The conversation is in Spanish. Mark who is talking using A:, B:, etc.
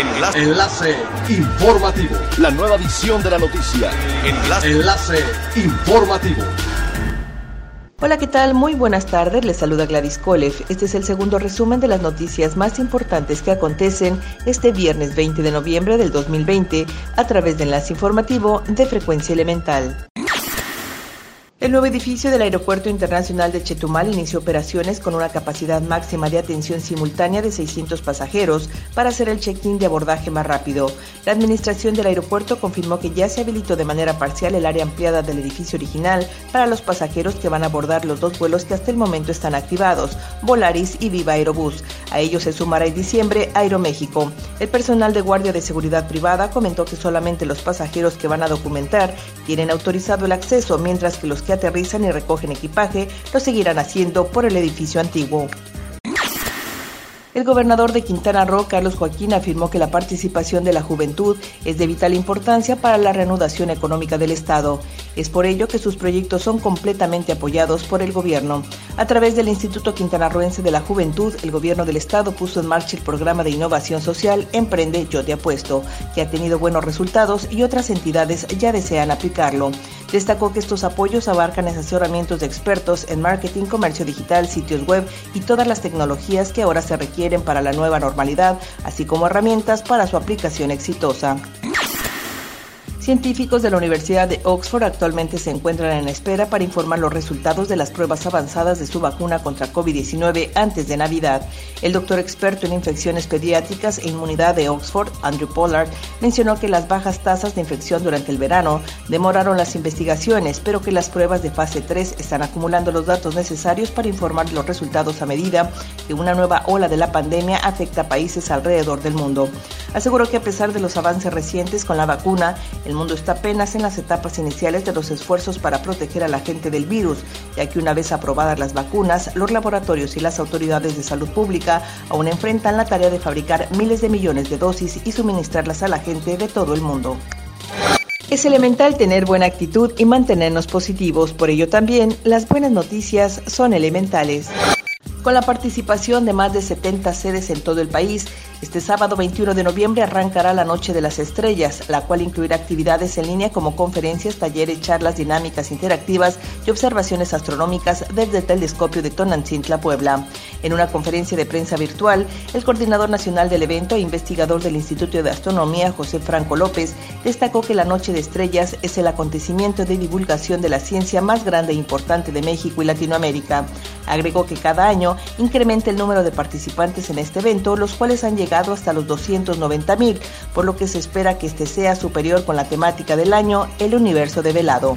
A: Enlace. Enlace informativo.
B: La nueva edición de la noticia.
A: Enlace. Enlace informativo.
C: Hola, ¿qué tal? Muy buenas tardes. Les saluda Gladys Kolev. Este es el segundo resumen de las noticias más importantes que acontecen este viernes 20 de noviembre del 2020 a través de Enlace Informativo de Frecuencia Elemental. El nuevo edificio del Aeropuerto Internacional de Chetumal inició operaciones con una capacidad máxima de atención simultánea de 600 pasajeros para hacer el check-in de abordaje más rápido. La administración del aeropuerto confirmó que ya se habilitó de manera parcial el área ampliada del edificio original para los pasajeros que van a abordar los dos vuelos que hasta el momento están activados, Volaris y Viva Aerobús. A ellos se sumará en diciembre Aeroméxico. El personal de guardia de seguridad privada comentó que solamente los pasajeros que van a documentar tienen autorizado el acceso, mientras que los que aterrizan y recogen equipaje lo seguirán haciendo por el edificio antiguo. El gobernador de Quintana Roo, Carlos Joaquín, afirmó que la participación de la juventud es de vital importancia para la reanudación económica del Estado. Es por ello que sus proyectos son completamente apoyados por el gobierno. A través del Instituto Quintanarroense de la Juventud, el gobierno del Estado puso en marcha el programa de innovación social Emprende Yo Te Apuesto, que ha tenido buenos resultados y otras entidades ya desean aplicarlo. Destacó que estos apoyos abarcan asesoramientos de expertos en marketing, comercio digital, sitios web y todas las tecnologías que ahora se requieren para la nueva normalidad, así como herramientas para su aplicación exitosa. Científicos de la Universidad de Oxford actualmente se encuentran en espera para informar los resultados de las pruebas avanzadas de su vacuna contra COVID-19 antes de Navidad. El doctor experto en infecciones pediátricas e inmunidad de Oxford, Andrew Pollard, mencionó que las bajas tasas de infección durante el verano demoraron las investigaciones, pero que las pruebas de fase 3 están acumulando los datos necesarios para informar los resultados a medida que una nueva ola de la pandemia afecta a países alrededor del mundo. Aseguró que a pesar de los avances recientes con la vacuna, el mundo está apenas en las etapas iniciales de los esfuerzos para proteger a la gente del virus, ya que una vez aprobadas las vacunas, los laboratorios y las autoridades de salud pública aún enfrentan la tarea de fabricar miles de millones de dosis y suministrarlas a la gente de todo el mundo. Es elemental tener buena actitud y mantenernos positivos, por ello también las buenas noticias son elementales. Con la participación de más de 70 sedes en todo el país, este sábado 21 de noviembre arrancará la Noche de las Estrellas, la cual incluirá actividades en línea como conferencias, talleres, charlas dinámicas interactivas y observaciones astronómicas desde el telescopio de Tonantzintla, Puebla. En una conferencia de prensa virtual, el coordinador nacional del evento e investigador del Instituto de Astronomía, José Franco López, destacó que la Noche de Estrellas es el acontecimiento de divulgación de la ciencia más grande e importante de México y Latinoamérica. Agregó que cada año incrementa el número de participantes en este evento, los cuales han llegado hasta los 290 mil, por lo que se espera que este sea superior con la temática del año, el universo de velado.